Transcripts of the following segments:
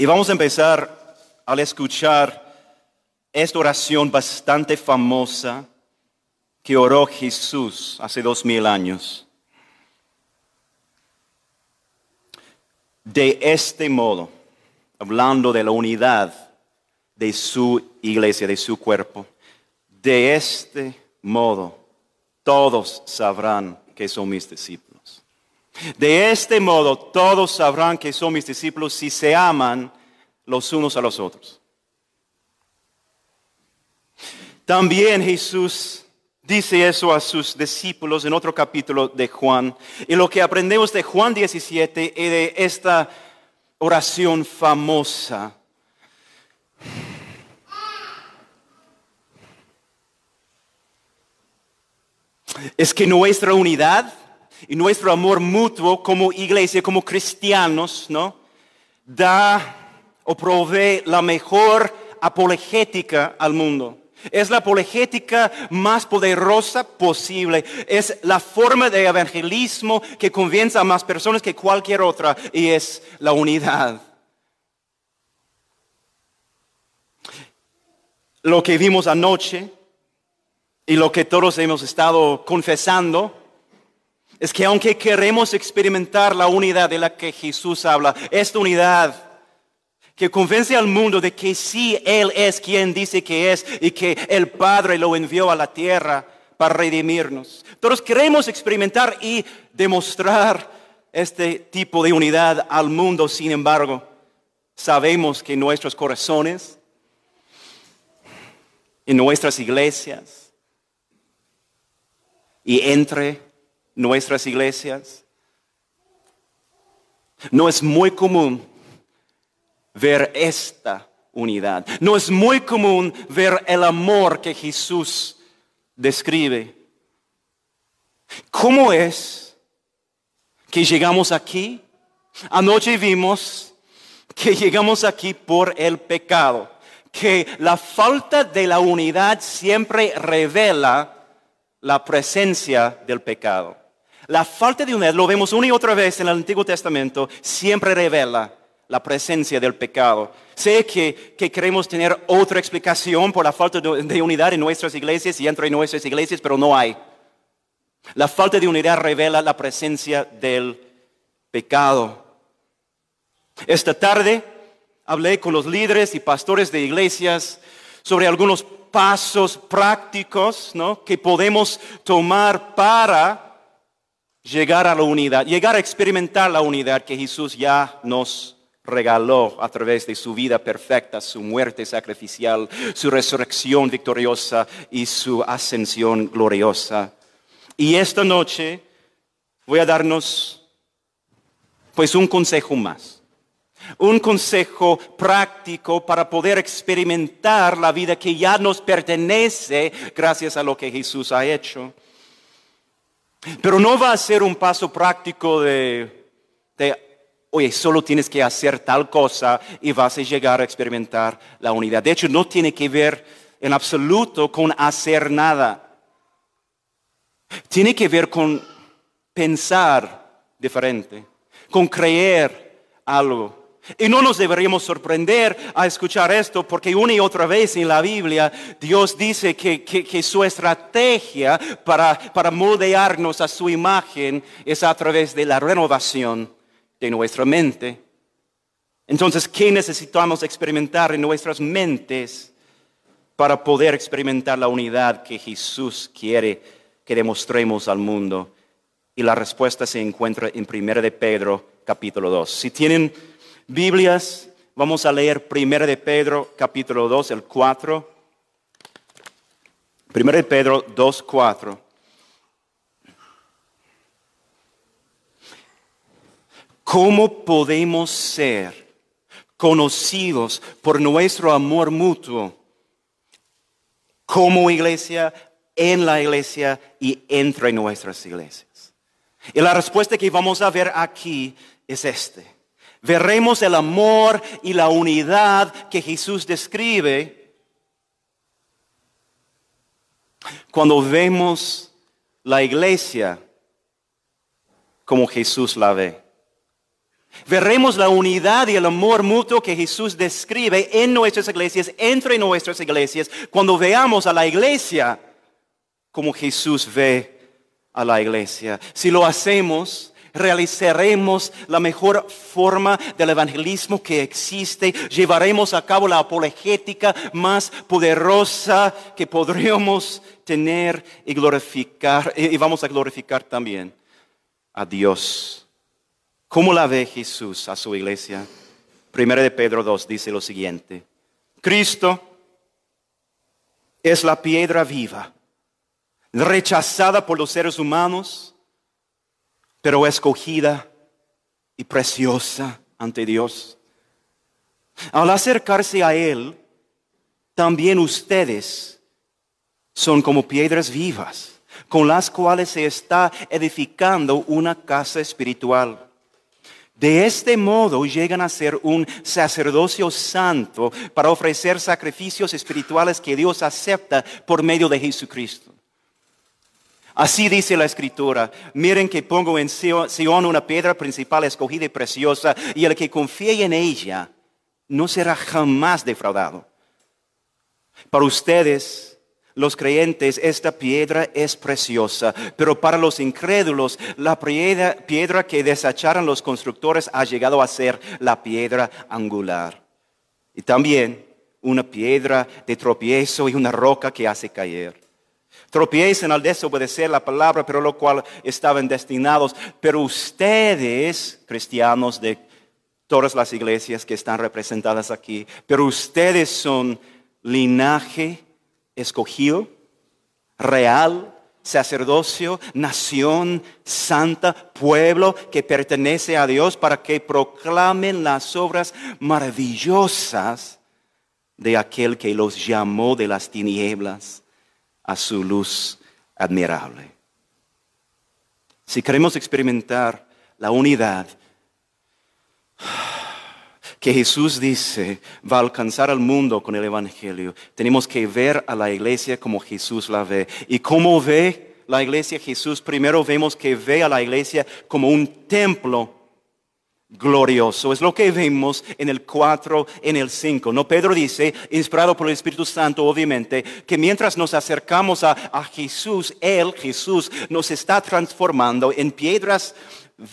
Y vamos a empezar al escuchar esta oración bastante famosa que oró Jesús hace dos mil años. De este modo, hablando de la unidad de su iglesia, de su cuerpo, de este modo todos sabrán que son mis discípulos. De este modo todos sabrán que son mis discípulos si se aman los unos a los otros. También Jesús dice eso a sus discípulos en otro capítulo de Juan. Y lo que aprendemos de Juan 17 y de esta oración famosa es que nuestra unidad y nuestro amor mutuo como iglesia, como cristianos, ¿no? Da o provee la mejor apologética al mundo. Es la apologética más poderosa posible. Es la forma de evangelismo que convence a más personas que cualquier otra y es la unidad. Lo que vimos anoche y lo que todos hemos estado confesando es que aunque queremos experimentar la unidad de la que Jesús habla, esta unidad que convence al mundo de que sí, Él es quien dice que es y que el Padre lo envió a la tierra para redimirnos. Todos queremos experimentar y demostrar este tipo de unidad al mundo, sin embargo, sabemos que nuestros corazones, en nuestras iglesias, y entre nuestras iglesias. No es muy común ver esta unidad. No es muy común ver el amor que Jesús describe. ¿Cómo es que llegamos aquí? Anoche vimos que llegamos aquí por el pecado, que la falta de la unidad siempre revela la presencia del pecado. La falta de unidad, lo vemos una y otra vez en el Antiguo Testamento, siempre revela la presencia del pecado. Sé que, queremos tener otra explicación por la falta de unidad en nuestras iglesias y entre nuestras iglesias, pero no hay. La falta de unidad revela la presencia del pecado. Esta tarde hablé con los líderes y pastores de iglesias sobre algunos pasos prácticos ¿no? que podemos tomar para llegar a la unidad, llegar a experimentar la unidad que Jesús ya nos regaló a través de su vida perfecta, su muerte sacrificial, su resurrección victoriosa y su ascensión gloriosa. Y esta noche voy a darnos pues un consejo más un consejo práctico para poder experimentar la vida que ya nos pertenece gracias a lo que Jesús ha hecho. Pero no va a ser un paso práctico de, oye, solo tienes que hacer tal cosa y vas a llegar a experimentar la unidad. De hecho, no tiene que ver en absoluto con hacer nada. Tiene que ver con pensar diferente, con creer algo. Y no nos deberíamos sorprender a escuchar esto porque una y otra vez en la Biblia Dios dice que, su estrategia para, para moldearnos a su imagen es a través de la renovación de nuestra mente. Entonces, ¿qué necesitamos experimentar en nuestras mentes para poder experimentar la unidad que Jesús quiere que demostremos al mundo? Y la respuesta se encuentra en 1 de Pedro capítulo 2. Si tienen Biblias, vamos a leer 1 de Pedro, capítulo 2, el 4. 1 de Pedro 2, 4. ¿Cómo podemos ser conocidos por nuestro amor mutuo como iglesia, en la iglesia y entre nuestras iglesias? Y la respuesta que vamos a ver aquí es este veremos el amor y la unidad que Jesús describe cuando vemos la iglesia como Jesús la ve. Veremos la unidad y el amor mutuo que Jesús describe en nuestras iglesias, entre nuestras iglesias, cuando veamos a la iglesia como Jesús ve a la iglesia. Si lo hacemos, realizaremos la mejor forma del evangelismo que existe, llevaremos a cabo la apologética más poderosa que podríamos tener y glorificar, y vamos a glorificar también a Dios. ¿Cómo la ve Jesús a su iglesia? Primera de Pedro 2 dice lo siguiente. Cristo es la piedra viva, rechazada por los seres humanos, pero escogida y preciosa ante Dios. Al acercarse a Él, también ustedes son como piedras vivas, con las cuales se está edificando una casa espiritual. De este modo llegan a ser un sacerdocio santo para ofrecer sacrificios espirituales que Dios acepta por medio de Jesucristo. Así dice la escritura, miren que pongo en Sion una piedra principal escogida y preciosa, y el que confíe en ella no será jamás defraudado. Para ustedes, los creyentes, esta piedra es preciosa, pero para los incrédulos, la piedra, piedra que desecharon los constructores ha llegado a ser la piedra angular. Y también una piedra de tropiezo y una roca que hace caer. Tropiezan al desobedecer la palabra, pero lo cual estaban destinados. Pero ustedes, cristianos de todas las iglesias que están representadas aquí, pero ustedes son linaje escogido, real, sacerdocio, nación santa, pueblo que pertenece a Dios para que proclamen las obras maravillosas de aquel que los llamó de las tinieblas a su luz admirable. Si queremos experimentar la unidad que Jesús dice va a alcanzar al mundo con el Evangelio, tenemos que ver a la iglesia como Jesús la ve. ¿Y cómo ve la iglesia Jesús? Primero vemos que ve a la iglesia como un templo glorioso. Es lo que vemos en el 4, en el 5. No, Pedro dice, inspirado por el Espíritu Santo, obviamente, que mientras nos acercamos a, a Jesús, Él, Jesús, nos está transformando en piedras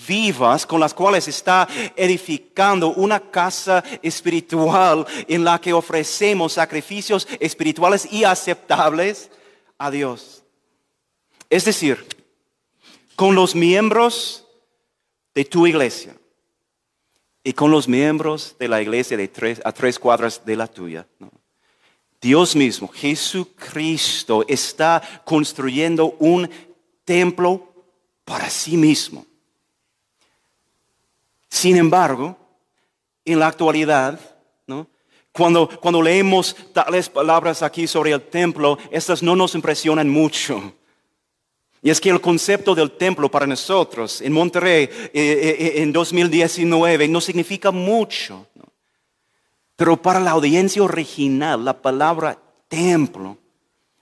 vivas con las cuales está edificando una casa espiritual en la que ofrecemos sacrificios espirituales y aceptables a Dios. Es decir, con los miembros de tu iglesia y con los miembros de la iglesia de tres, a tres cuadras de la tuya. Dios mismo, Jesucristo, está construyendo un templo para sí mismo. Sin embargo, en la actualidad, cuando, cuando leemos tales palabras aquí sobre el templo, estas no nos impresionan mucho. Y es que el concepto del templo para nosotros en Monterrey eh, eh, eh, en 2019 no significa mucho. Pero para la audiencia original, la palabra templo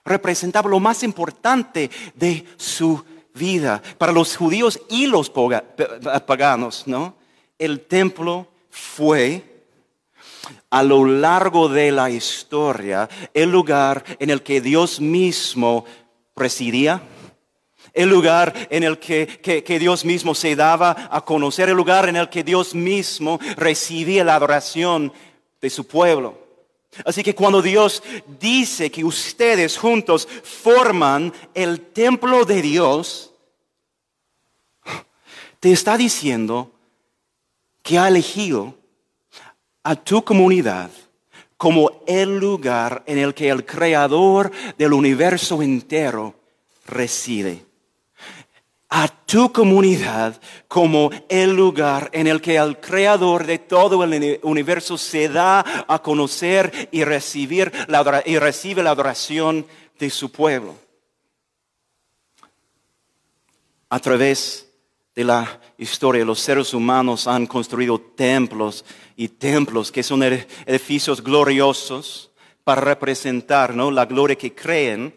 representaba lo más importante de su vida. Para los judíos y los paganos, ¿no? El templo fue a lo largo de la historia el lugar en el que Dios mismo residía el lugar en el que, Dios mismo se daba a conocer, el lugar en el que Dios mismo recibía la adoración de su pueblo. Así que cuando Dios dice que ustedes juntos forman el templo de Dios, te está diciendo que ha elegido a tu comunidad como el lugar en el que el creador del universo entero reside a tu comunidad como el lugar en el que el creador de todo el universo se da a conocer y, recibir la, y recibe la adoración de su pueblo. A través de la historia, los seres humanos han construido templos y templos que son edificios gloriosos para representar la gloria que creen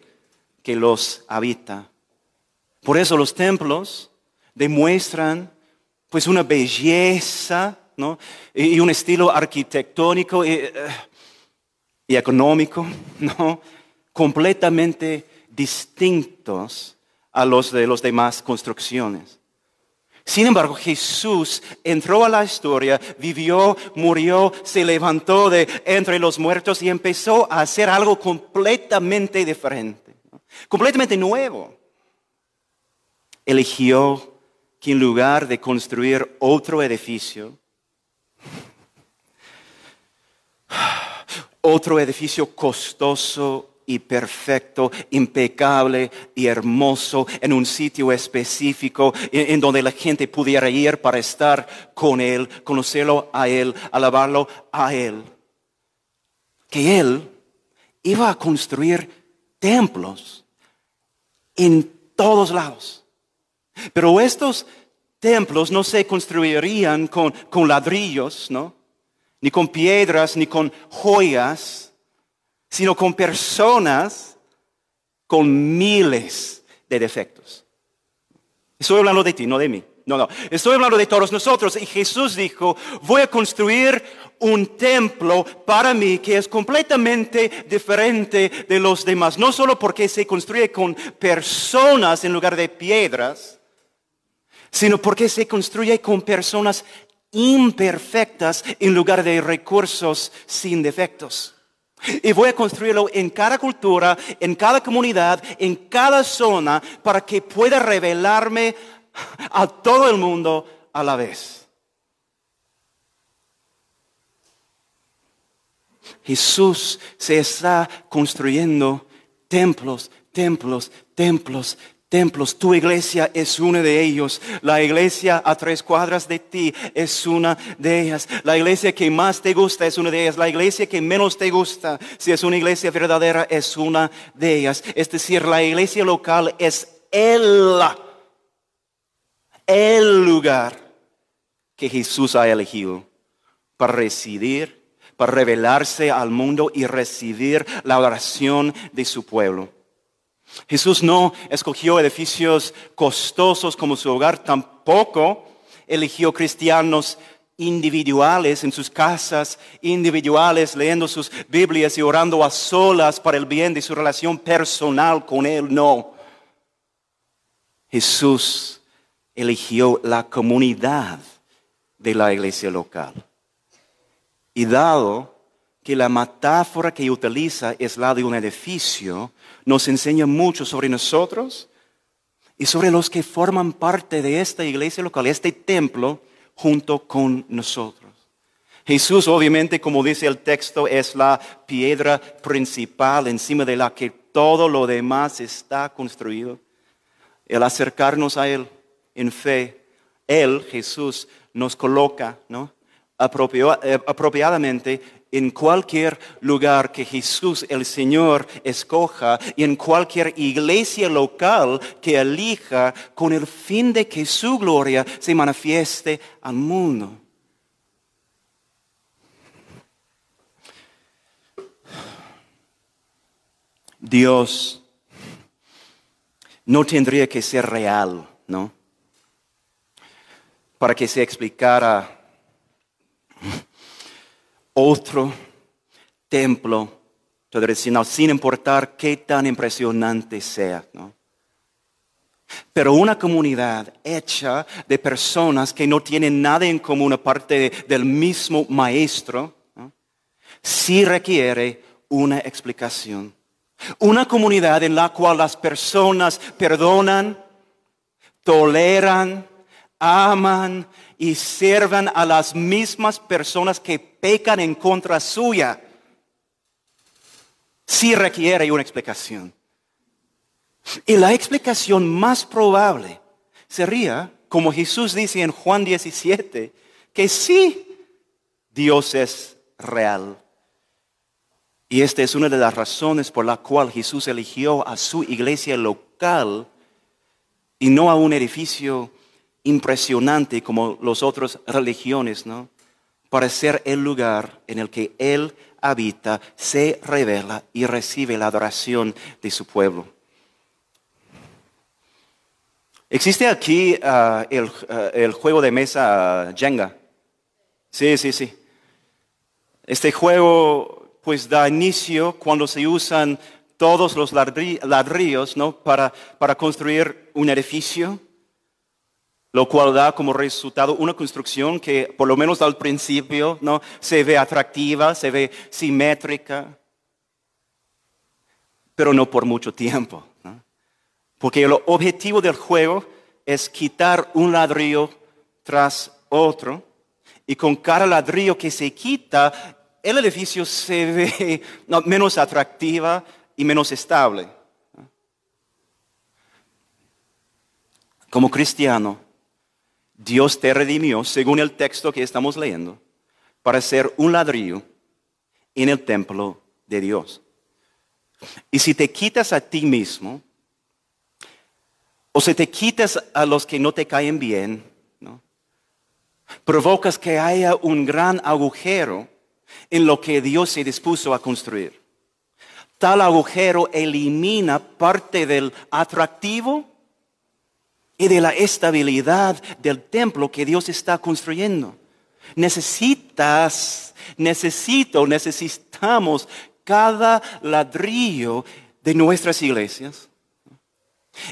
que los habita. Por eso los templos demuestran pues una belleza. Y un estilo arquitectónico y, eh, y económico, ¿no? Completamente distintos a los de las demás construcciones. Sin embargo, Jesús entró a la historia, vivió, murió, se levantó de entre los muertos y empezó a hacer algo completamente diferente, completamente nuevo. Eligió que en lugar de construir otro edificio, otro edificio costoso y perfecto, impecable y hermoso en un sitio específico en, donde la gente pudiera ir para estar con Él, conocerlo a Él, alabarlo a Él. Que Él iba a construir templos en todos lados. Pero estos templos no se construirían con, con ladrillos, ¿no? Ni con piedras, ni con joyas sino con personas con miles de defectos. Estoy hablando de ti, no de mí. No, no. Estoy hablando de todos nosotros. Y Jesús dijo, voy a construir un templo para mí que es completamente diferente de los demás. No solo porque se construye con personas en lugar de piedras, sino porque se construye con personas imperfectas en lugar de recursos sin defectos. Y voy a construirlo en cada cultura, en cada comunidad, en cada zona, para que pueda revelarme a todo el mundo a la vez. Jesús se está construyendo templos, templos, templos, templos. Tu iglesia es una de ellos. La iglesia a tres cuadras de ti es una de ellas. La iglesia que más te gusta es una de ellas. La iglesia que menos te gusta, si es una iglesia verdadera, es una de ellas. Es decir, la iglesia local es el, el lugar que Jesús ha elegido para residir, para revelarse al mundo y recibir la oración de su pueblo. Jesús no escogió edificios costosos como su hogar, tampoco eligió cristianos individuales en sus casas, individuales leyendo sus Biblias y orando a solas para el bien de su relación personal con Él. No. Jesús eligió la comunidad de la iglesia local. Y dado que la metáfora que utiliza es la de un edificio, nos enseña mucho sobre nosotros y sobre los que forman parte de esta iglesia local, este templo, junto con nosotros. Jesús, obviamente, como dice el texto, es la piedra principal encima de la que todo lo demás está construido. El acercarnos a Él en fe, Él, Jesús, nos coloca ¿no? Eh, apropiadamente en cualquier lugar que Jesús el Señor escoja y en cualquier iglesia local que elija con el fin de que su gloria se manifieste al mundo. Dios no tendría que ser real, ¿no? Para que se explicara otro templo tradicional, sin importar qué tan impresionante sea. Pero una comunidad hecha de personas que no tienen nada en común aparte del mismo maestro, sí requiere una explicación. Una comunidad en la cual las personas perdonan, toleran, aman y sirvan a las mismas personas que pecan en contra suya, sí requiere una explicación. Y la explicación más probable sería, como Jesús dice en Juan 17, que sí, Dios es real. Y esta es una de las razones por la cual Jesús eligió a su iglesia local y no a un edificio impresionante como las otras religiones, ¿no? Para ser el lugar en el que Él habita, se revela y recibe la adoración de su pueblo. Existe aquí el, uh, el, juego de mesa Jenga. Sí, sí, sí. Este juego pues da inicio cuando se usan todos los ladrillos ¿no? para, para construir un edificio, lo cual da como resultado una construcción que por lo menos al principio ¿no? se ve atractiva, se ve simétrica, pero no por mucho tiempo. Porque el objetivo del juego es quitar un ladrillo tras otro y con cada ladrillo que se quita, el edificio se ve menos atractiva y menos estable. Como cristiano, Dios te redimió, según el texto que estamos leyendo, para ser un ladrillo en el templo de Dios. Y si te quitas a ti mismo, o si te quitas a los que no te caen bien, provocas que haya un gran agujero en lo que Dios se dispuso a construir. Tal agujero elimina parte del atractivo y de la estabilidad del templo que Dios está construyendo. Necesitas, necesito, necesitamos cada ladrillo de nuestras iglesias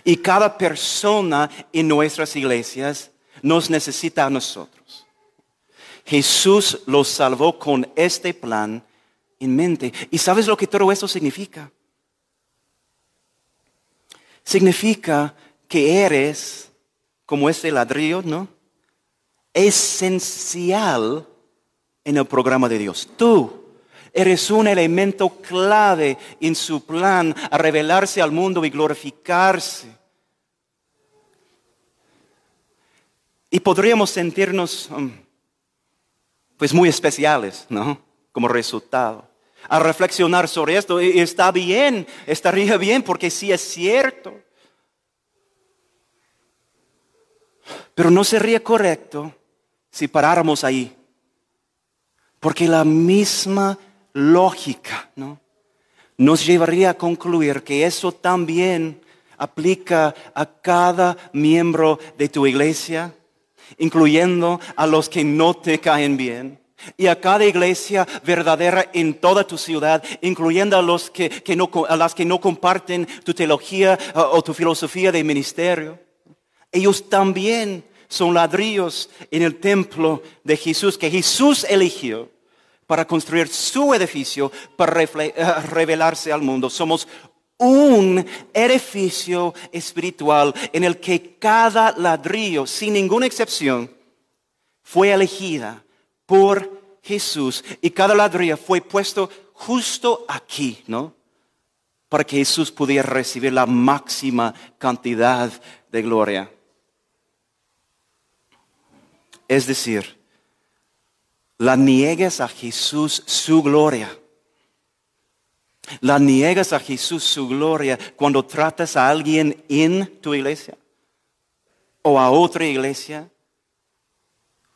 y cada persona en nuestras iglesias nos necesita a nosotros. Jesús los salvó con este plan en mente. ¿Y sabes lo que todo eso significa? Significa que eres como ese ladrillo, ¿no? Esencial en el programa de Dios. Tú eres un elemento clave en su plan a revelarse al mundo y glorificarse. Y podríamos sentirnos um, pues muy especiales, ¿no? Como resultado. A reflexionar sobre esto, y está bien, estaría bien porque sí es cierto. Pero no sería correcto si paráramos ahí. Porque la misma lógica ¿no? nos llevaría a concluir que eso también aplica a cada miembro de tu iglesia, incluyendo a los que no te caen bien. Y a cada iglesia verdadera en toda tu ciudad, incluyendo a, los que, no, a las que no comparten tu teología o tu filosofía de ministerio. Ellos también son ladrillos en el templo de Jesús, que Jesús eligió para construir su edificio, para eh, revelarse al mundo. Somos un edificio espiritual en el que cada ladrillo, sin ninguna excepción, fue elegida por Jesús y cada ladrillo fue puesto justo aquí, ¿no? Para que Jesús pudiera recibir la máxima cantidad de gloria. Es decir, la niegas a Jesús su gloria. La niegas a Jesús su gloria cuando tratas a alguien en tu iglesia o a otra iglesia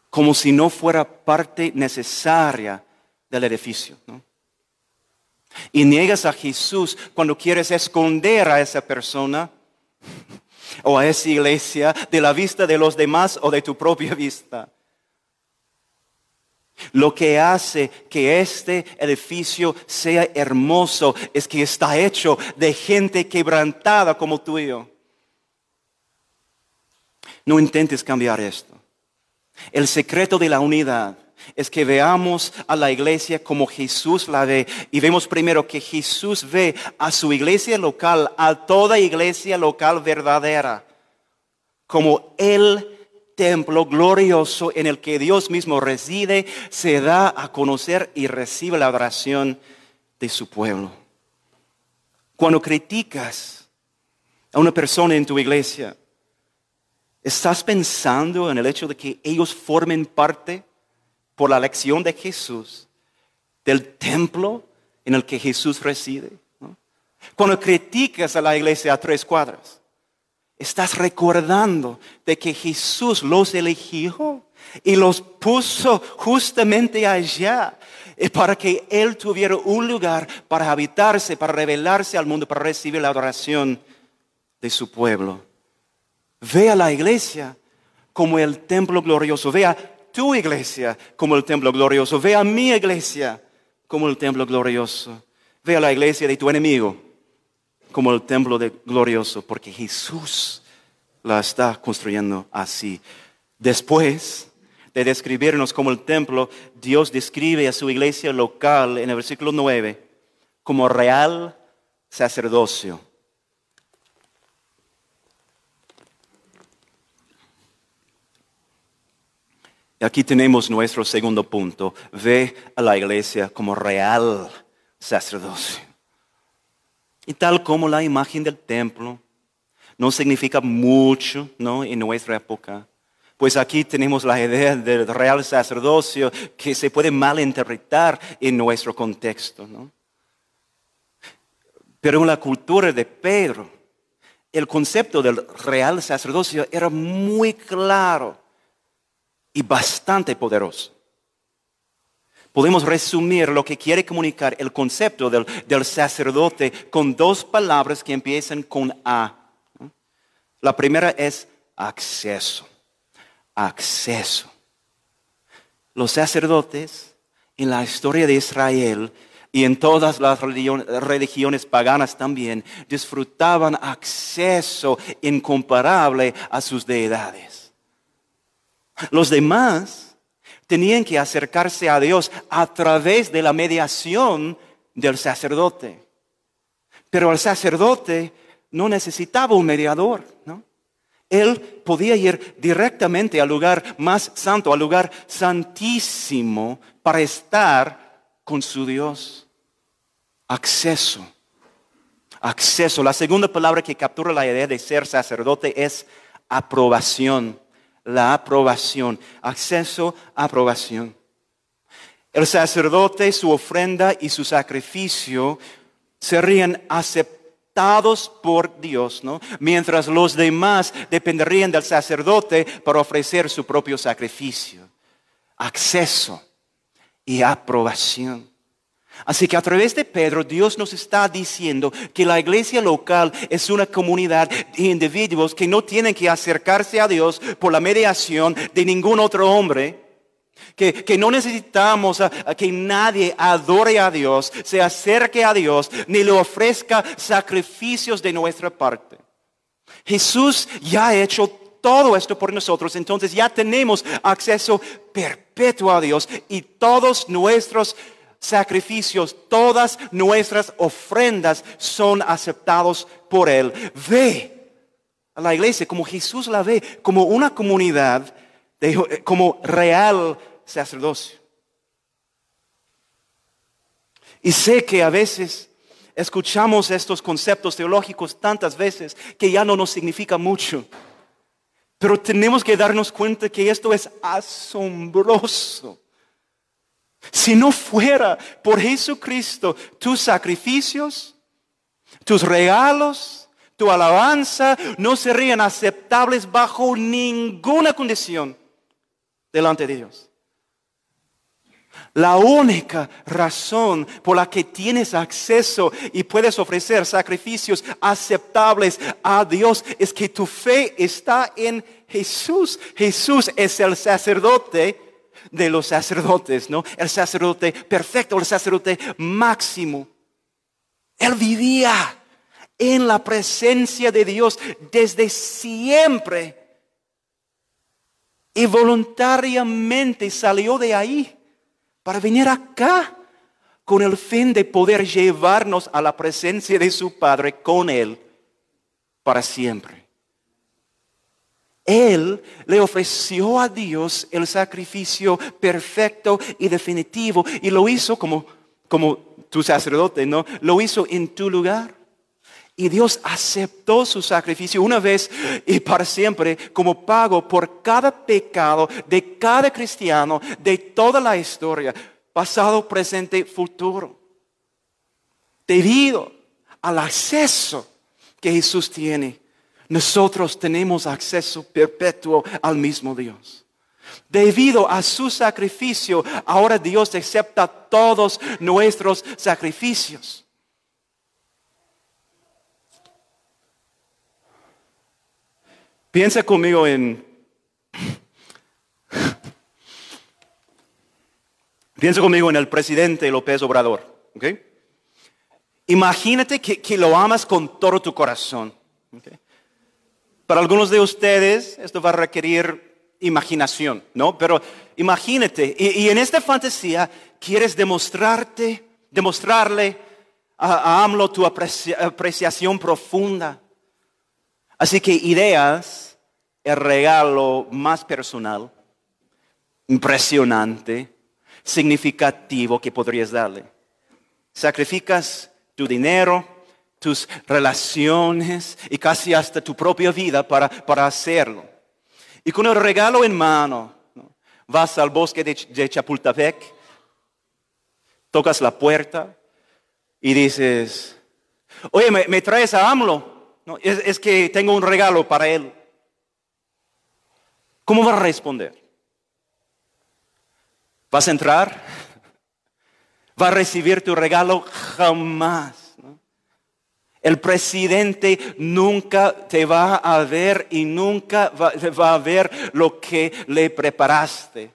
como si no fuera parte necesaria del edificio. Y niegas a Jesús cuando quieres esconder a esa persona o a esa iglesia de la vista de los demás o de tu propia vista. Lo que hace que este edificio sea hermoso es que está hecho de gente quebrantada como tú. No intentes cambiar esto. El secreto de la unidad es que veamos a la iglesia como Jesús la ve. Y vemos primero que Jesús ve a su iglesia local, a toda iglesia local verdadera, como el templo glorioso en el que Dios mismo reside, se da a conocer y recibe la adoración de su pueblo. Cuando criticas a una persona en tu iglesia, ¿estás pensando en el hecho de que ellos formen parte por la lección de Jesús del templo en el que Jesús reside? Cuando criticas a la iglesia a tres cuadras, Estás recordando de que Jesús los eligió y los puso justamente allá eh, para que Él tuviera un lugar para habitarse, para revelarse al mundo, para recibir la adoración de su pueblo. Ve a la iglesia como el templo glorioso. Ve a tu iglesia como el templo glorioso. Ve a mi iglesia como el templo glorioso. Ve a la iglesia de tu enemigo como el templo glorioso, porque Jesús la está construyendo así. Después de describirnos como el templo, Dios describe a su iglesia local en el versículo 9 como real sacerdocio. Aquí tenemos nuestro segundo punto. Ve a la iglesia como real sacerdocio. Y tal como la imagen del templo no significa mucho ¿no? en nuestra época, pues aquí tenemos la idea del real sacerdocio que se puede malinterpretar en nuestro contexto. ¿no? Pero en la cultura de Pedro, el concepto del real sacerdocio era muy claro y bastante poderoso. Podemos resumir lo que quiere comunicar el concepto del, sacerdote con dos palabras que empiezan con A. La primera es acceso. Acceso. Los sacerdotes en la historia de Israel y en todas las religiones paganas también disfrutaban acceso incomparable a sus deidades. Los demás tenían que acercarse a Dios a través de la mediación del sacerdote. Pero el sacerdote no necesitaba un mediador, ¿no? Él podía ir directamente al lugar más santo, al lugar santísimo, para estar con su Dios. Acceso. Acceso. La segunda palabra que captura la idea de ser sacerdote es aprobación la aprobación. Acceso, aprobación. El sacerdote, su ofrenda y su sacrificio serían aceptados por Dios, ¿no? Mientras los demás dependerían del sacerdote para ofrecer su propio sacrificio. Acceso y aprobación. Así que a través de Pedro Dios nos está diciendo que la iglesia local es una comunidad de individuos que no tienen que acercarse a Dios por la mediación de ningún otro hombre. Que, no necesitamos a, que nadie adore a Dios, se acerque a Dios, ni le ofrezca sacrificios de nuestra parte. Jesús ya ha hecho todo esto por nosotros, entonces ya tenemos acceso perpetuo a Dios y todos nuestros sacrificios, todas nuestras ofrendas son aceptados por Él. Ve a la iglesia como Jesús la ve, como una comunidad, como real sacerdocio. Y sé que a veces escuchamos estos conceptos teológicos tantas veces que ya no nos significa mucho. Pero tenemos que darnos cuenta que esto es asombroso. Si no fuera por Jesucristo, tus sacrificios, tus regalos, tu alabanza no serían aceptables bajo ninguna condición delante de Dios. La única razón por la que tienes acceso y puedes ofrecer sacrificios aceptables a Dios es que tu fe está en Jesús. Jesús es el sacerdote de los sacerdotes, ¿no? El sacerdote perfecto, el sacerdote máximo. Él vivía en la presencia de Dios desde siempre. Y voluntariamente salió de ahí para venir acá con el fin de poder llevarnos a la presencia de su Padre con Él para siempre. Él le ofreció a Dios el sacrificio perfecto y definitivo y lo hizo como, como tu sacerdote, ¿no? Lo hizo en tu lugar. Y Dios aceptó su sacrificio una vez y para siempre como pago por cada pecado de cada cristiano de toda la historia, pasado, presente, futuro. Debido al acceso que Jesús tiene nosotros tenemos acceso perpetuo al mismo Dios. Debido a su sacrificio, ahora Dios acepta todos nuestros sacrificios. Piensa conmigo en... Piensa conmigo en el presidente López Obrador. ¿okay? Imagínate que, lo amas con todo tu corazón. Para algunos de ustedes esto va a requerir imaginación, ¿no? Pero imagínate, y, en esta fantasía quieres demostrarte, demostrarle a, AMLO tu apreciación profunda. Así que ideas el regalo más personal, impresionante, significativo que podrías darle. Sacrificas tu dinero, tus relaciones y casi hasta tu propia vida para, hacerlo. Y con el regalo en mano, vas al bosque de, Chapultepec, tocas la puerta y dices, oye, ¿me, traes a AMLO? es, que tengo un regalo para él. ¿Cómo va a responder? ¿Vas a entrar? ¿Va a recibir tu regalo? Jamás. El presidente nunca te va a ver y nunca va, a ver lo que le preparaste.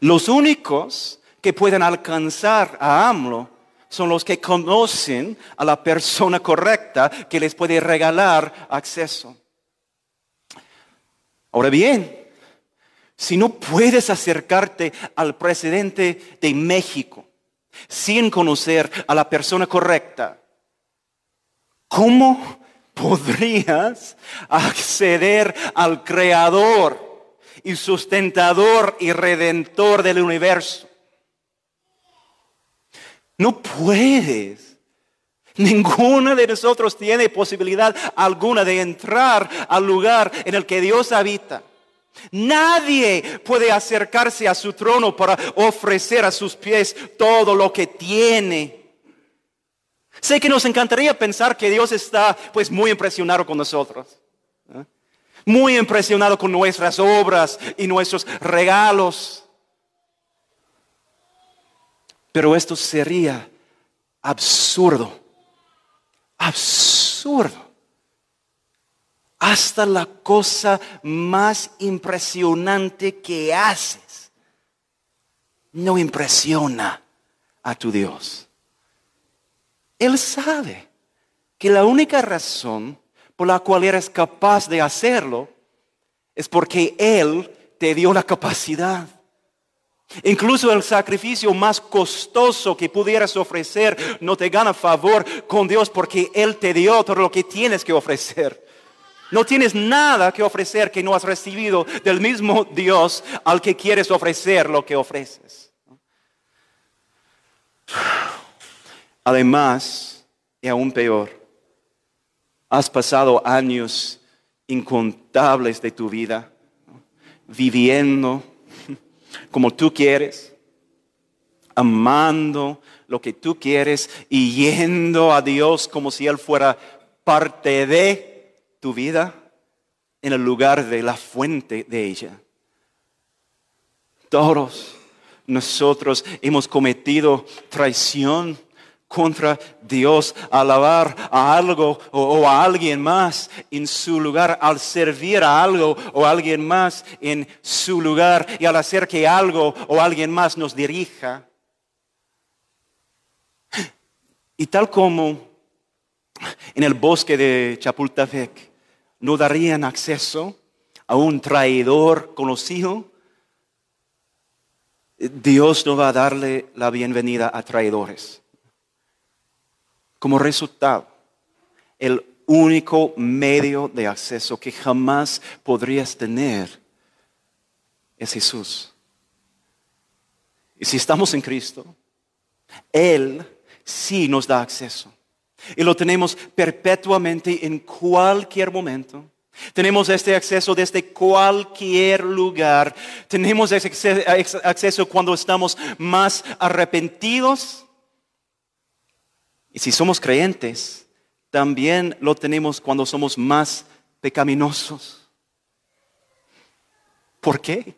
Los únicos que pueden alcanzar a AMLO son los que conocen a la persona correcta que les puede regalar acceso. Ahora bien, si no puedes acercarte al presidente de México sin conocer a la persona correcta, ¿cómo podrías acceder al creador y sustentador y redentor del universo? No puedes. Ninguno de nosotros tiene posibilidad alguna de entrar al lugar en el que Dios habita. Nadie puede acercarse a su trono para ofrecer a sus pies todo lo que tiene. Sé que nos encantaría pensar que Dios está pues muy impresionado con nosotros. ¿eh? Muy impresionado con nuestras obras y nuestros regalos. Pero esto sería absurdo, absurdo. Hasta la cosa más impresionante que haces no impresiona a tu Dios. Él sabe que la única razón por la cual eres capaz de hacerlo es porque Él te dio la capacidad. Incluso el sacrificio más costoso que pudieras ofrecer no te gana favor con Dios porque Él te dio todo lo que tienes que ofrecer. No tienes nada que ofrecer que no has recibido del mismo Dios al que quieres ofrecer lo que ofreces. Además, y aún peor, has pasado años incontables de tu vida viviendo como tú quieres, amando lo que tú quieres y yendo a Dios como si Él fuera parte de tu vida en el lugar de la fuente de ella. Todos nosotros hemos cometido traición contra Dios, alabar a algo o, a alguien más en su lugar, al servir a algo o a alguien más en su lugar y al hacer que algo o alguien más nos dirija. Y tal como en el bosque de Chapultepec no darían acceso a un traidor conocido, Dios no va a darle la bienvenida a traidores. Como resultado, el único medio de acceso que jamás podrías tener es Jesús. Y si estamos en Cristo, Él sí nos da acceso. Y lo tenemos perpetuamente en cualquier momento. Tenemos este acceso desde cualquier lugar. Tenemos ese acceso cuando estamos más arrepentidos y si somos creyentes, también lo tenemos cuando somos más pecaminosos. ¿Por qué?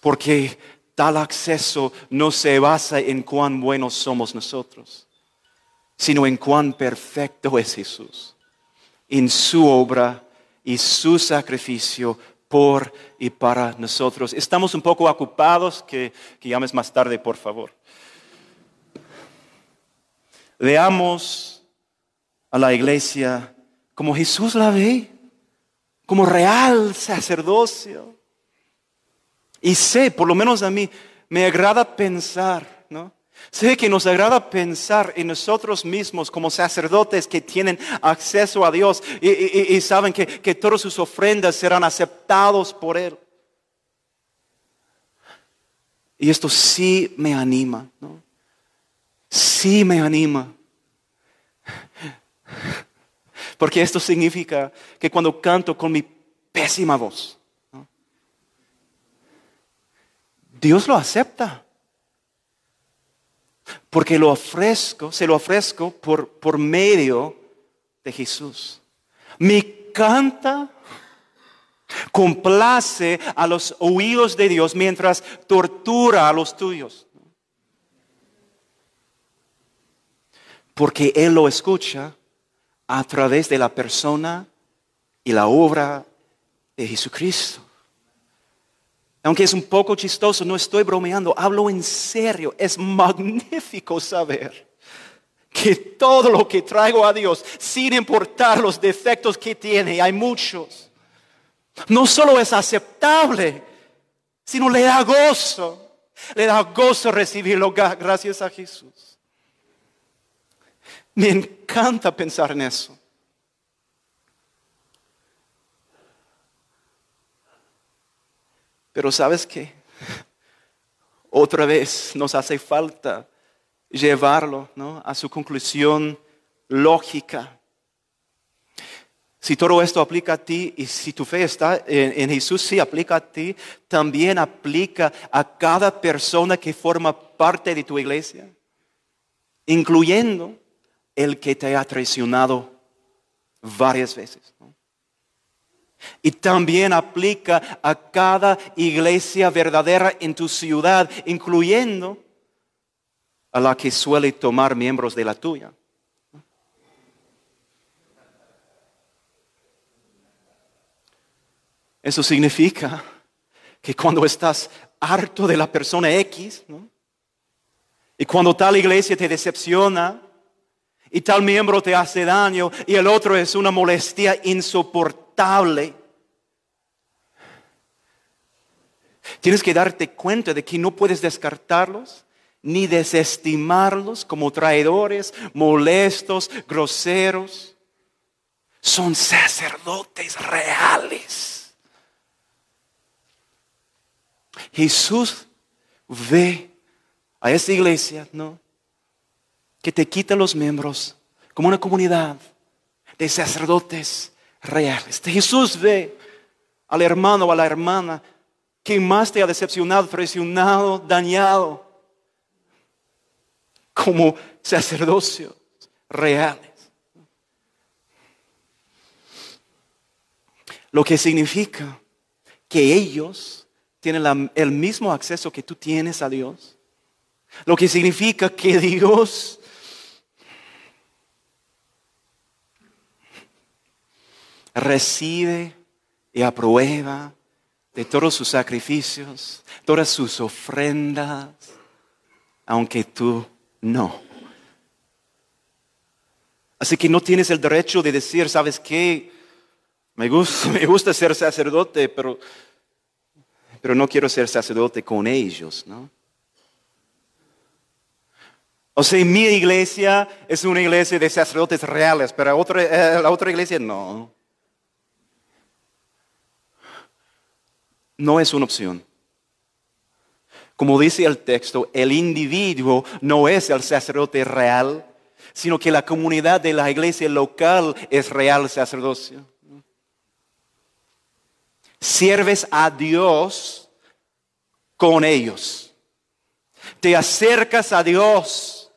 Porque tal acceso no se basa en cuán buenos somos nosotros, sino en cuán perfecto es Jesús, en su obra y su sacrificio por y para nosotros. Estamos un poco ocupados, que, que llames más tarde, por favor. Veamos a la iglesia como Jesús la ve, como real sacerdocio. Y sé, por lo menos a mí, me agrada pensar, ¿no? Sé que nos agrada pensar en nosotros mismos como sacerdotes que tienen acceso a Dios y, saben que, que todas sus ofrendas serán aceptados por Él. Y esto sí me anima, ¿no? Sí me anima. Porque esto significa que cuando canto con mi pésima voz, Dios lo acepta. Porque lo ofrezco, se lo ofrezco por, por medio de Jesús. Mi canta complace a los oídos de Dios mientras tortura a los tuyos. Porque Él lo escucha a través de la persona y la obra de Jesucristo. Aunque es un poco chistoso, no estoy bromeando, hablo en serio. Es magnífico saber que todo lo que traigo a Dios, sin importar los defectos que tiene, hay muchos, no solo es aceptable, sino le da gozo. Le da gozo recibirlo gracias a Jesús. Me encanta pensar en eso. Pero sabes qué? Otra vez nos hace falta llevarlo a su conclusión lógica. Si todo esto aplica a ti y si tu fe está en, en, Jesús, sí aplica a ti, también aplica a cada persona que forma parte de tu iglesia, incluyendo el que te ha traicionado varias veces. Y también aplica a cada iglesia verdadera en tu ciudad, incluyendo a la que suele tomar miembros de la tuya. Eso significa que cuando estás harto de la persona X, y cuando tal iglesia te decepciona, y tal miembro te hace daño, y el otro es una molestia insoportable, Tienes que darte cuenta de que no puedes descartarlos ni desestimarlos como traidores, molestos, groseros. Son sacerdotes reales. Jesús ve a esa iglesia, ¿no? Que te quita los miembros como una comunidad de sacerdotes reales. Jesús ve al hermano o a la hermana que más te ha decepcionado, traicionado, dañado, como sacerdocios reales. Lo que significa que ellos tienen el mismo acceso que tú tienes a Dios. Lo que significa que Dios recibe y aprueba de todos sus sacrificios, todas sus ofrendas, aunque tú no. Así que no tienes el derecho de decir, ¿sabes qué? Me gusta, me gusta ser sacerdote, pero, pero no quiero ser sacerdote con ellos, ¿no? O sea, mi iglesia es una iglesia de sacerdotes reales, pero eh, la otra iglesia no. No es una opción. Como dice el texto, el individuo no es el sacerdote real, sino que la comunidad de la iglesia local es real sacerdocio. Sirves a Dios con ellos. Te acercas a Dios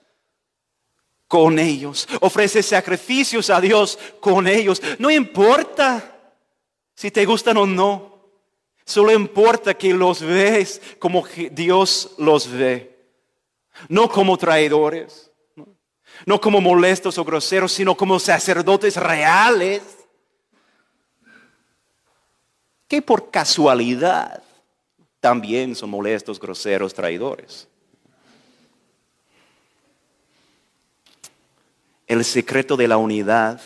con ellos. Ofreces sacrificios a Dios con ellos. No importa si te gustan o no. Solo importa que los ves como Dios los ve. No como traidores, no como molestos o groseros, sino como sacerdotes reales. que por casualidad también son molestos, groseros, traidores. El secreto de la unidad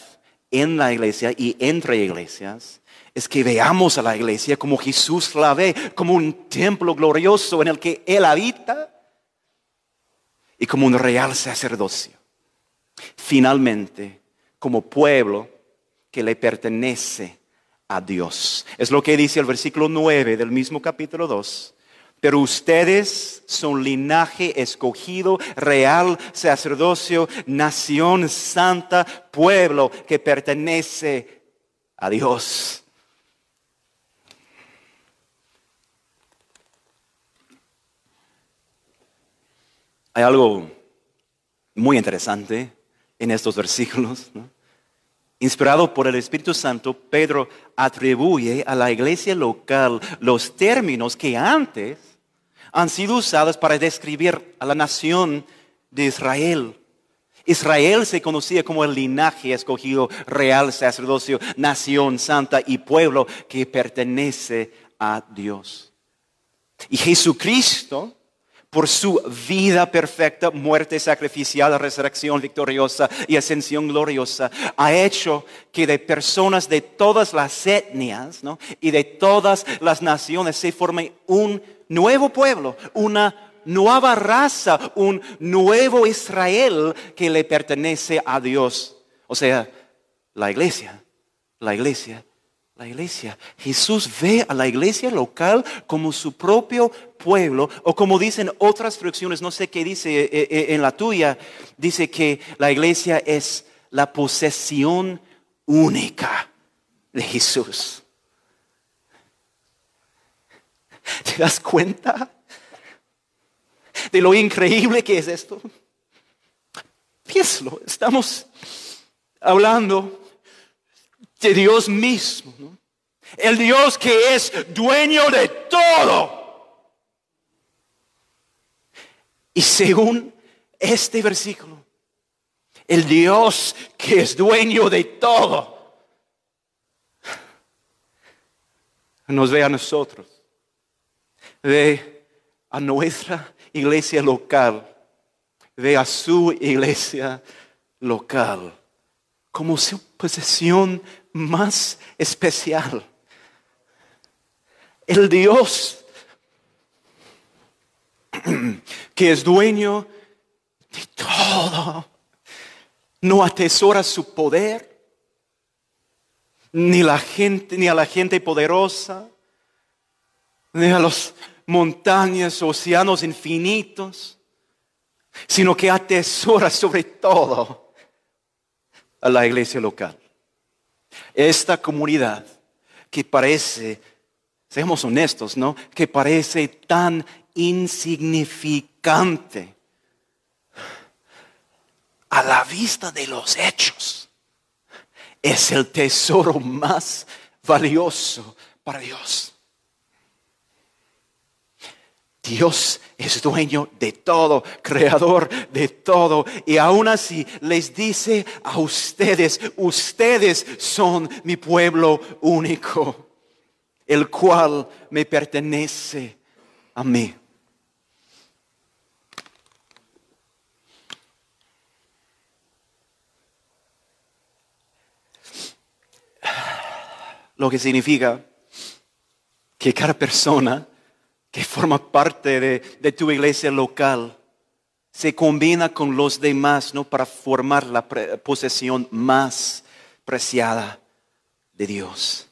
en la iglesia y entre iglesias es que veamos a la iglesia como Jesús la ve, como un templo glorioso en el que Él habita y como un real sacerdocio. Finalmente, como pueblo que le pertenece a Dios. Es lo que dice el versículo 9 del mismo capítulo 2. Pero ustedes son linaje escogido, real sacerdocio, nación santa, pueblo que pertenece a Dios. Hay algo muy interesante en estos versículos. Inspirado por el Espíritu Santo, Pedro atribuye a la iglesia local los términos que antes han sido usados para describir a la nación de Israel. Israel se conocía como el linaje escogido, real sacerdocio, nación santa y pueblo que pertenece a Dios. Y Jesucristo por su vida perfecta, muerte sacrificial, resurrección victoriosa y ascensión gloriosa, ha hecho que de personas de todas las etnias y de todas las naciones se forme un nuevo pueblo, una nueva raza, un nuevo Israel que le pertenece a Dios. O sea, la iglesia, la iglesia la iglesia. Jesús ve a la iglesia local como su propio pueblo, o como dicen otras traducciones, no sé qué dice eh, eh, en la tuya, dice que la iglesia es la posesión única de Jesús. ¿Te das cuenta de lo increíble que es esto? Piénsalo, estamos hablando de Dios mismo. El Dios que es dueño de todo. Y según este versículo, el Dios que es dueño de todo, nos ve a nosotros, ve a nuestra iglesia local, ve a su iglesia local como su posesión más especial. El Dios que es dueño de todo, no atesora su poder, ni la gente, ni a la gente poderosa, ni a las montañas, océanos infinitos, sino que atesora sobre todo a la iglesia local. Esta comunidad que parece, seamos honestos, ¿no? Que parece tan insignificante a la vista de los hechos, es el tesoro más valioso para Dios. Dios es dueño de todo, creador de todo. Y aún así les dice a ustedes, ustedes son mi pueblo único, el cual me pertenece a mí. Lo que significa que cada persona que forma parte de, tu iglesia local se combina con los demás ¿no? para formar la posesión más preciada de Dios.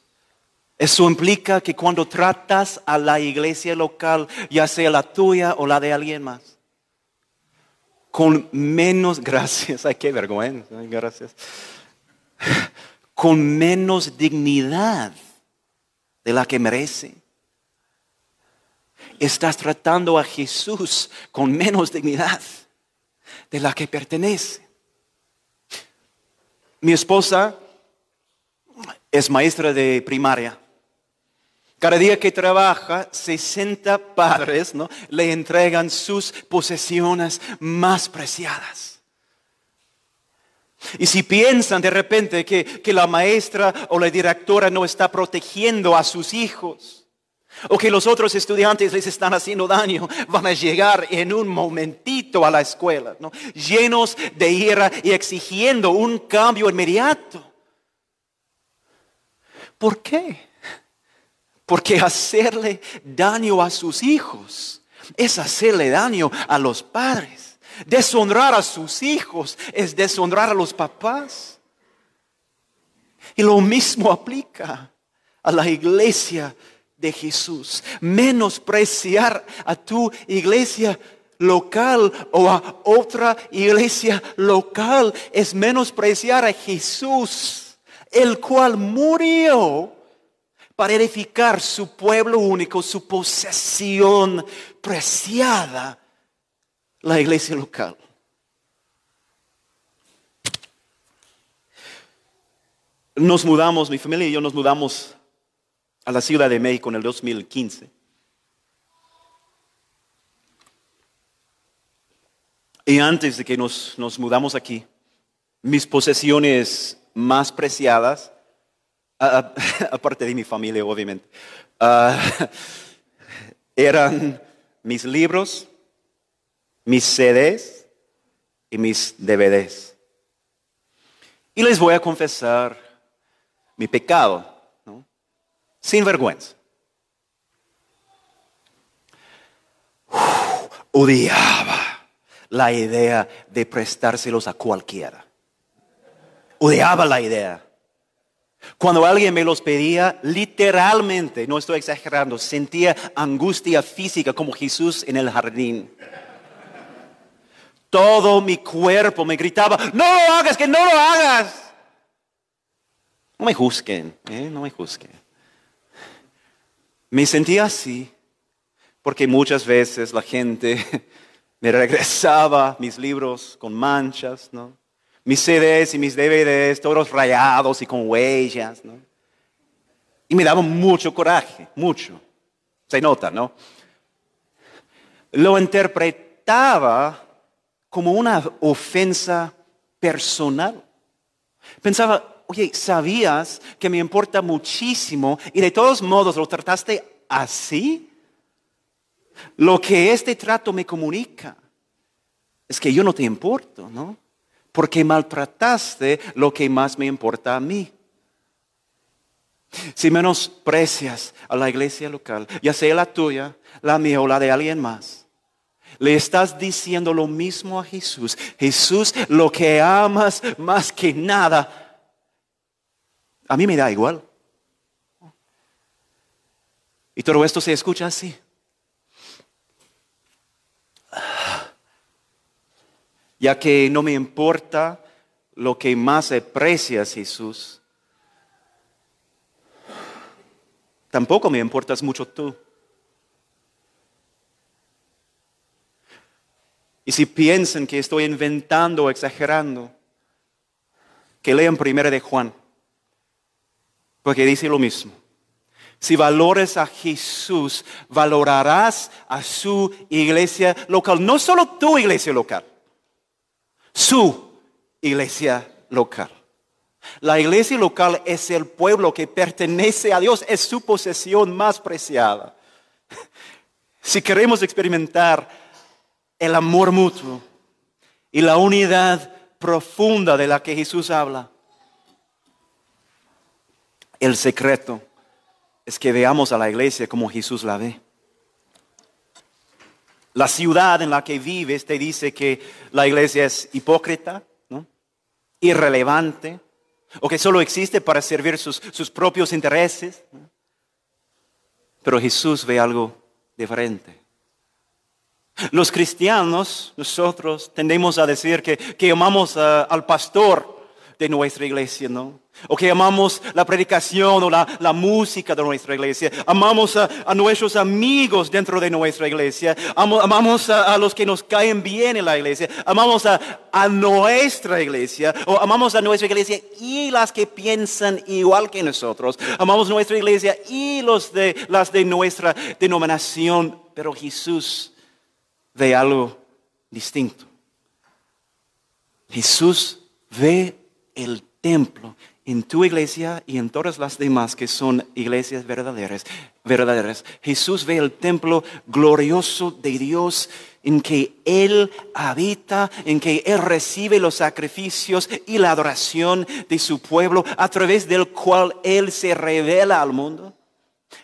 Eso implica que cuando tratas a la iglesia local, ya sea la tuya o la de alguien más, con menos, gracias, ay, qué vergüenza, gracias, con menos dignidad de la que merece, estás tratando a Jesús con menos dignidad de la que pertenece. Mi esposa es maestra de primaria. Cada día que trabaja, 60 padres ¿no? le entregan sus posesiones más preciadas. Y si piensan de repente que, que la maestra o la directora no está protegiendo a sus hijos, o que los otros estudiantes les están haciendo daño, van a llegar en un momentito a la escuela, ¿no? llenos de ira y exigiendo un cambio inmediato. ¿Por qué? Porque hacerle daño a sus hijos es hacerle daño a los padres. Deshonrar a sus hijos es deshonrar a los papás. Y lo mismo aplica a la iglesia de Jesús. Menospreciar a tu iglesia local o a otra iglesia local es menospreciar a Jesús, el cual murió para edificar su pueblo único, su posesión preciada, la iglesia local. Nos mudamos, mi familia y yo nos mudamos a la Ciudad de México en el 2015. Y antes de que nos, nos mudamos aquí, mis posesiones más preciadas, aparte de mi familia, obviamente, ah, eran mis libros, mis CDs y mis DVDs. Y les voy a confesar mi pecado sin vergüenza. odiaba la idea de prestárselos a cualquiera. Odiaba la idea. Cuando alguien me los pedía, literalmente, no estoy exagerando, sentía angustia física como Jesús en el jardín. Todo mi cuerpo me gritaba, no lo hagas, que no lo hagas. No me juzguen, ¿eh? no me juzguen. Me sentía así porque muchas veces la gente me regresaba mis libros con manchas, ¿no? Mis CDs y mis DVDs todos rayados y con huellas, ¿no? Y me daba mucho coraje, mucho. Se nota, ¿no? Lo interpretaba como una ofensa personal. Pensaba, oye, ¿sabías que me importa muchísimo y de todos modos lo trataste así? Lo que este trato me comunica es que yo no te importo, ¿no? Porque maltrataste lo que más me importa a mí. Si menosprecias a la iglesia local, ya sea la tuya, la mía o la de alguien más, le estás diciendo lo mismo a Jesús. Jesús, lo que amas más que nada a mí me da igual. Y todo esto se escucha así. Ya que no me importa lo que más aprecias, Jesús, tampoco me importas mucho tú. Y si piensan que estoy inventando o exagerando, que lean primero de Juan. Porque dice lo mismo. Si valores a Jesús, valorarás a su iglesia local. No solo tu iglesia local, su iglesia local. La iglesia local es el pueblo que pertenece a Dios, es su posesión más preciada. Si queremos experimentar el amor mutuo y la unidad profunda de la que Jesús habla, el secreto es que veamos a la iglesia como Jesús la ve. La ciudad en la que vives te dice que la iglesia es hipócrita, irrelevante, o que solo existe para servir sus, propios intereses. Pero Jesús ve algo diferente. Los cristianos, nosotros tendemos a decir que, amamos al pastor de nuestra iglesia, ¿no? O que amamos la predicación o la, música de nuestra iglesia. Amamos a, nuestros amigos dentro de nuestra iglesia. amamos a, los que nos caen bien en la iglesia. Amamos a, nuestra iglesia. O amamos a nuestra iglesia y las que piensan igual que nosotros. Amamos nuestra iglesia y los de, las de nuestra denominación. Pero Jesús ve algo distinto. Jesús Ve el templo en tu iglesia y en todas las demás que son iglesias verdaderas, verdaderas. Jesús ve el templo glorioso de Dios en que Él habita, en que Él recibe los sacrificios y la adoración de su pueblo, a través del cual Él se revela al mundo.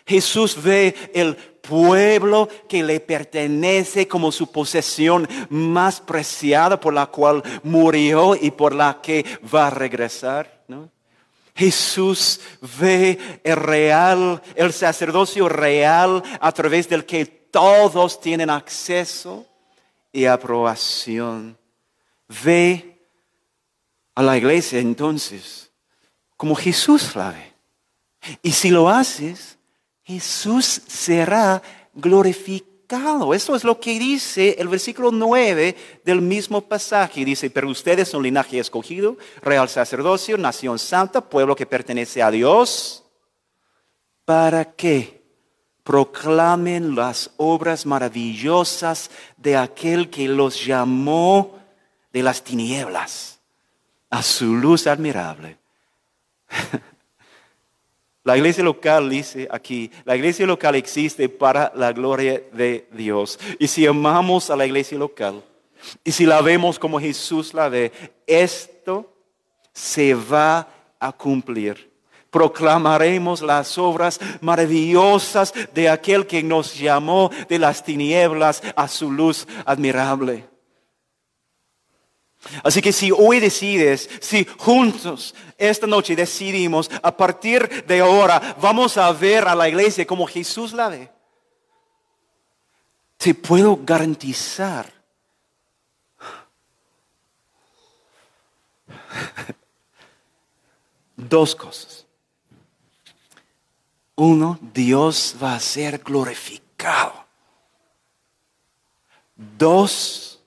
Jesús ve el pueblo que le pertenece como su posesión más preciada por la cual murió y por la que va a regresar. ¿no? Jesús ve el real, el sacerdocio real a través del que todos tienen acceso y aprobación. Ve a la iglesia entonces como Jesús la ve. Y si lo haces, Jesús será glorificado. Eso es lo que dice el versículo 9 del mismo pasaje. Dice, pero ustedes son linaje escogido, real sacerdocio, nación santa, pueblo que pertenece a Dios. ¿Para qué? proclamen las obras maravillosas de aquel que los llamó de las tinieblas a su luz admirable. La iglesia local dice aquí, la iglesia local existe para la gloria de Dios. Y si amamos a la iglesia local, y si la vemos como Jesús la ve, esto se va a cumplir proclamaremos las obras maravillosas de aquel que nos llamó de las tinieblas a su luz admirable. Así que si hoy decides, si juntos esta noche decidimos, a partir de ahora vamos a ver a la iglesia como Jesús la ve, te puedo garantizar dos cosas. Uno, Dios va a ser glorificado. Dos,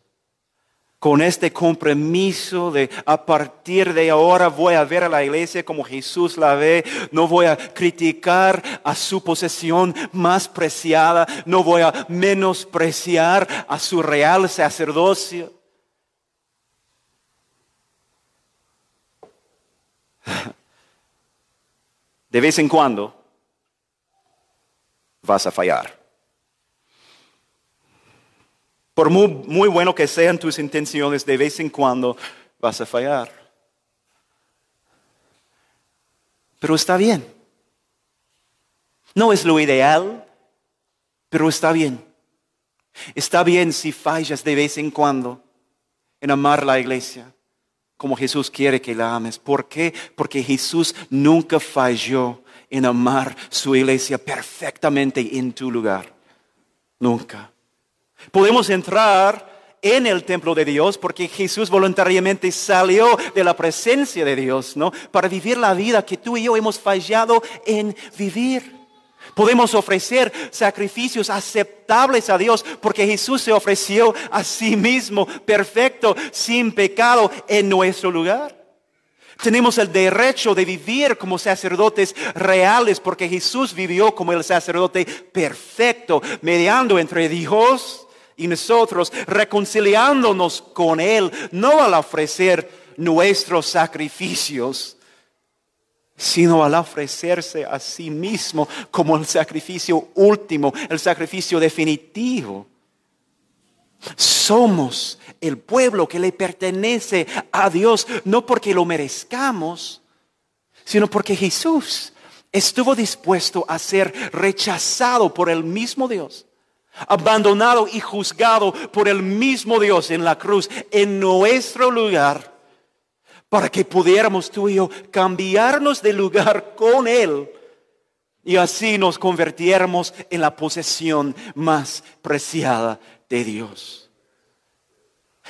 con este compromiso de a partir de ahora voy a ver a la iglesia como Jesús la ve, no voy a criticar a su posesión más preciada, no voy a menospreciar a su real sacerdocio. De vez en cuando vas a fallar. Por muy, bueno que sean tus intenciones, de vez en cuando vas a fallar. Pero está bien. No es lo ideal, pero está bien. Está bien si fallas de vez en cuando en amar la iglesia como Jesús quiere que la ames. ¿Por qué? Porque Jesús nunca falló en amar su iglesia perfectamente en tu lugar. Nunca. Podemos entrar en el templo de Dios porque Jesús voluntariamente salió de la presencia de Dios, ¿no? Para vivir la vida que tú y yo hemos fallado en vivir. Podemos ofrecer sacrificios aceptables a Dios porque Jesús se ofreció a sí mismo perfecto, sin pecado, en nuestro lugar. Tenemos el derecho de vivir como sacerdotes reales porque Jesús vivió como el sacerdote perfecto, mediando entre Dios y nosotros, reconciliándonos con Él, no al ofrecer nuestros sacrificios, sino al ofrecerse a sí mismo como el sacrificio último, el sacrificio definitivo. Somos el pueblo que le pertenece a Dios, no porque lo merezcamos, sino porque Jesús estuvo dispuesto a ser rechazado por el mismo Dios, abandonado y juzgado por el mismo Dios en la cruz, en nuestro lugar, para que pudiéramos tú y yo cambiarnos de lugar con Él y así nos convirtiéramos en la posesión más preciada de Dios.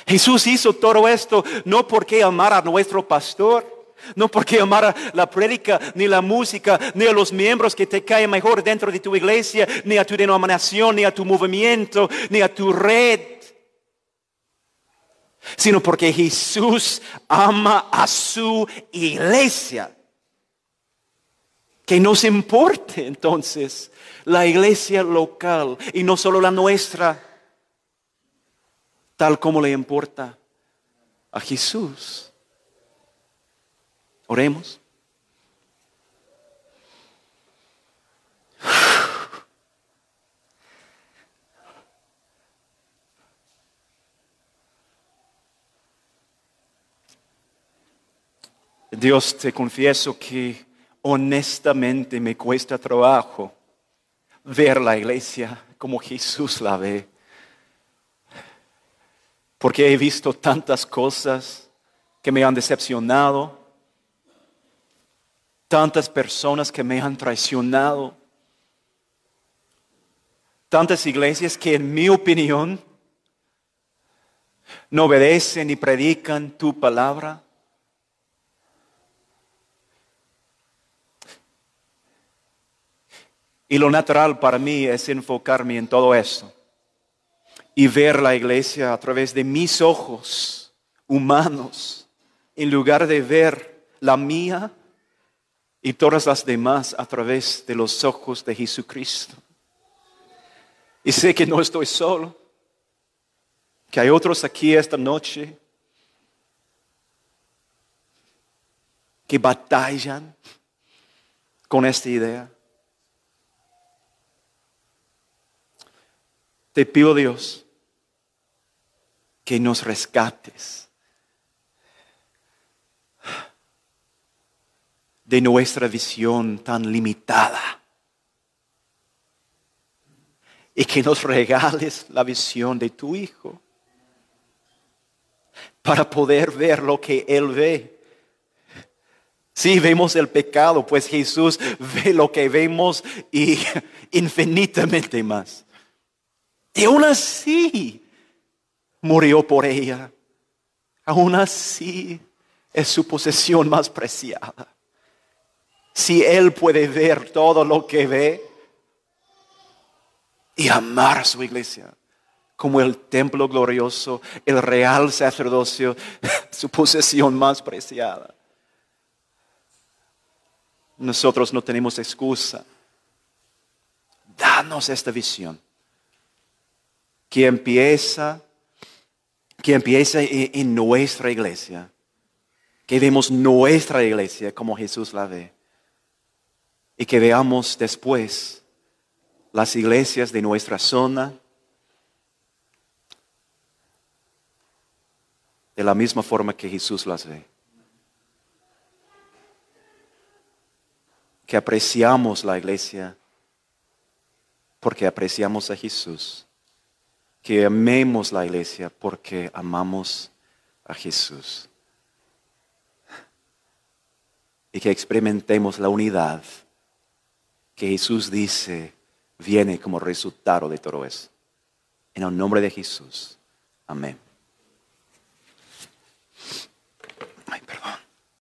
Jesús hizo todo esto no porque amara a nuestro pastor, no porque amara la prédica, ni la música, ni a los miembros que te caen mejor dentro de tu iglesia, ni a tu denominación, ni a tu movimiento, ni a tu red, sino porque Jesús ama a su iglesia. Que nos importe entonces la iglesia local y no solo la nuestra tal como le importa a Jesús. Oremos. Dios, te confieso que honestamente me cuesta trabajo ver la iglesia como Jesús la ve. Porque he visto tantas cosas que me han decepcionado, tantas personas que me han traicionado, tantas iglesias que en mi opinión no obedecen ni predican tu palabra. Y lo natural para mí es enfocarme en todo eso y ver la iglesia a través de mis ojos humanos, en lugar de ver la mía y todas las demás a través de los ojos de Jesucristo. Y sé que no estoy solo, que hay otros aquí esta noche que batallan con esta idea. Te pido Dios que nos rescates de nuestra visión tan limitada y que nos regales la visión de tu Hijo para poder ver lo que Él ve. Si vemos el pecado, pues Jesús ve lo que vemos y infinitamente más. Y aún así murió por ella. Aún así es su posesión más preciada. Si Él puede ver todo lo que ve y amar a su iglesia como el templo glorioso, el real sacerdocio, su posesión más preciada. Nosotros no tenemos excusa. Danos esta visión que empieza, que empieza en nuestra iglesia, que vemos nuestra iglesia como Jesús la ve, y que veamos después las iglesias de nuestra zona de la misma forma que Jesús las ve. Que apreciamos la iglesia porque apreciamos a Jesús que amemos la iglesia porque amamos a Jesús. Y que experimentemos la unidad que Jesús dice viene como resultado de todo eso. En el nombre de Jesús. Amén.